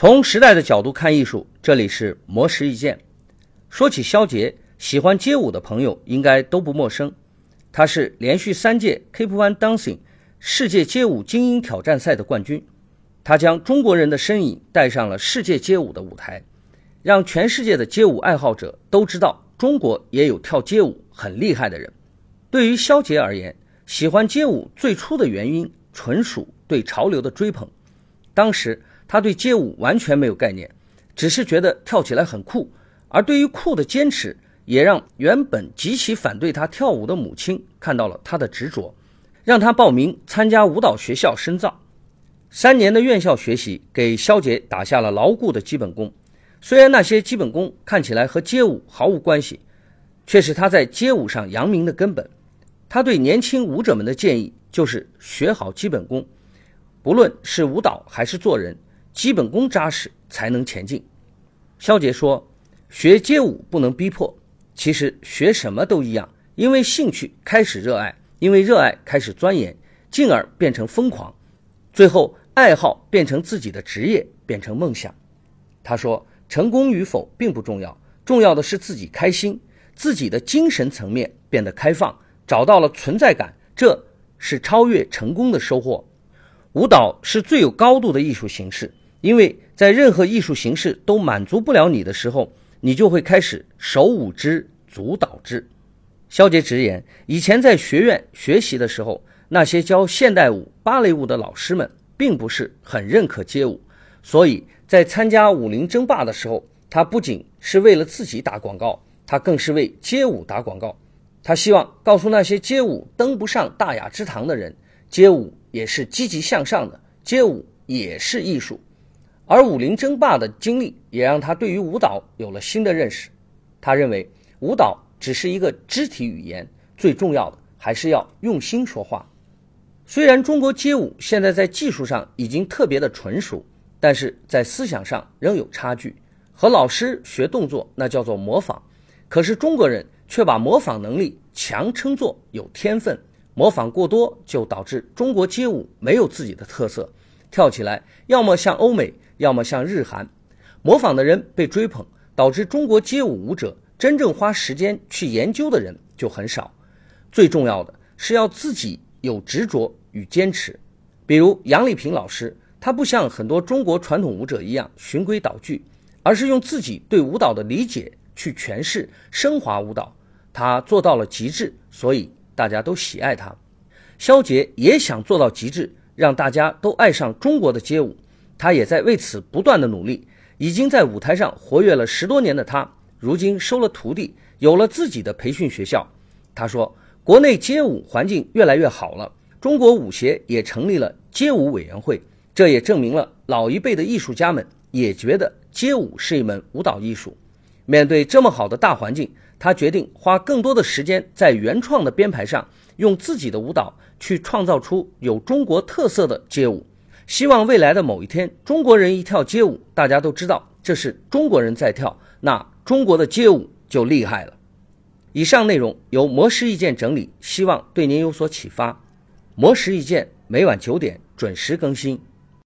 从时代的角度看艺术，这里是魔石一见。说起肖杰，喜欢街舞的朋友应该都不陌生。他是连续三届 Keep One Dancing 世界街舞精英挑战赛的冠军。他将中国人的身影带上了世界街舞的舞台，让全世界的街舞爱好者都知道中国也有跳街舞很厉害的人。对于肖杰而言，喜欢街舞最初的原因纯属对潮流的追捧。当时。他对街舞完全没有概念，只是觉得跳起来很酷。而对于酷的坚持，也让原本极其反对他跳舞的母亲看到了他的执着，让他报名参加舞蹈学校深造。三年的院校学习给肖杰打下了牢固的基本功。虽然那些基本功看起来和街舞毫无关系，却是他在街舞上扬名的根本。他对年轻舞者们的建议就是学好基本功，不论是舞蹈还是做人。基本功扎实才能前进。肖杰说：“学街舞不能逼迫，其实学什么都一样。因为兴趣开始热爱，因为热爱开始钻研，进而变成疯狂，最后爱好变成自己的职业，变成梦想。”他说：“成功与否并不重要，重要的是自己开心，自己的精神层面变得开放，找到了存在感，这是超越成功的收获。舞蹈是最有高度的艺术形式。”因为在任何艺术形式都满足不了你的时候，你就会开始手舞之，足蹈之。肖杰直言，以前在学院学习的时候，那些教现代舞、芭蕾舞的老师们并不是很认可街舞，所以在参加武林争霸的时候，他不仅是为了自己打广告，他更是为街舞打广告。他希望告诉那些街舞登不上大雅之堂的人，街舞也是积极向上的，街舞也是艺术。而武林争霸的经历也让他对于舞蹈有了新的认识。他认为舞蹈只是一个肢体语言，最重要的还是要用心说话。虽然中国街舞现在在技术上已经特别的纯熟，但是在思想上仍有差距。和老师学动作那叫做模仿，可是中国人却把模仿能力强称作有天分。模仿过多就导致中国街舞没有自己的特色，跳起来要么像欧美。要么像日韩，模仿的人被追捧，导致中国街舞舞者真正花时间去研究的人就很少。最重要的是要自己有执着与坚持。比如杨丽萍老师，她不像很多中国传统舞者一样循规蹈矩，而是用自己对舞蹈的理解去诠释、升华舞蹈。她做到了极致，所以大家都喜爱她。肖杰也想做到极致，让大家都爱上中国的街舞。他也在为此不断的努力，已经在舞台上活跃了十多年的他，如今收了徒弟，有了自己的培训学校。他说：“国内街舞环境越来越好了，中国舞协也成立了街舞委员会，这也证明了老一辈的艺术家们也觉得街舞是一门舞蹈艺术。面对这么好的大环境，他决定花更多的时间在原创的编排上，用自己的舞蹈去创造出有中国特色的街舞。”希望未来的某一天，中国人一跳街舞，大家都知道这是中国人在跳，那中国的街舞就厉害了。以上内容由魔石意见整理，希望对您有所启发。魔石意见每晚九点准时更新。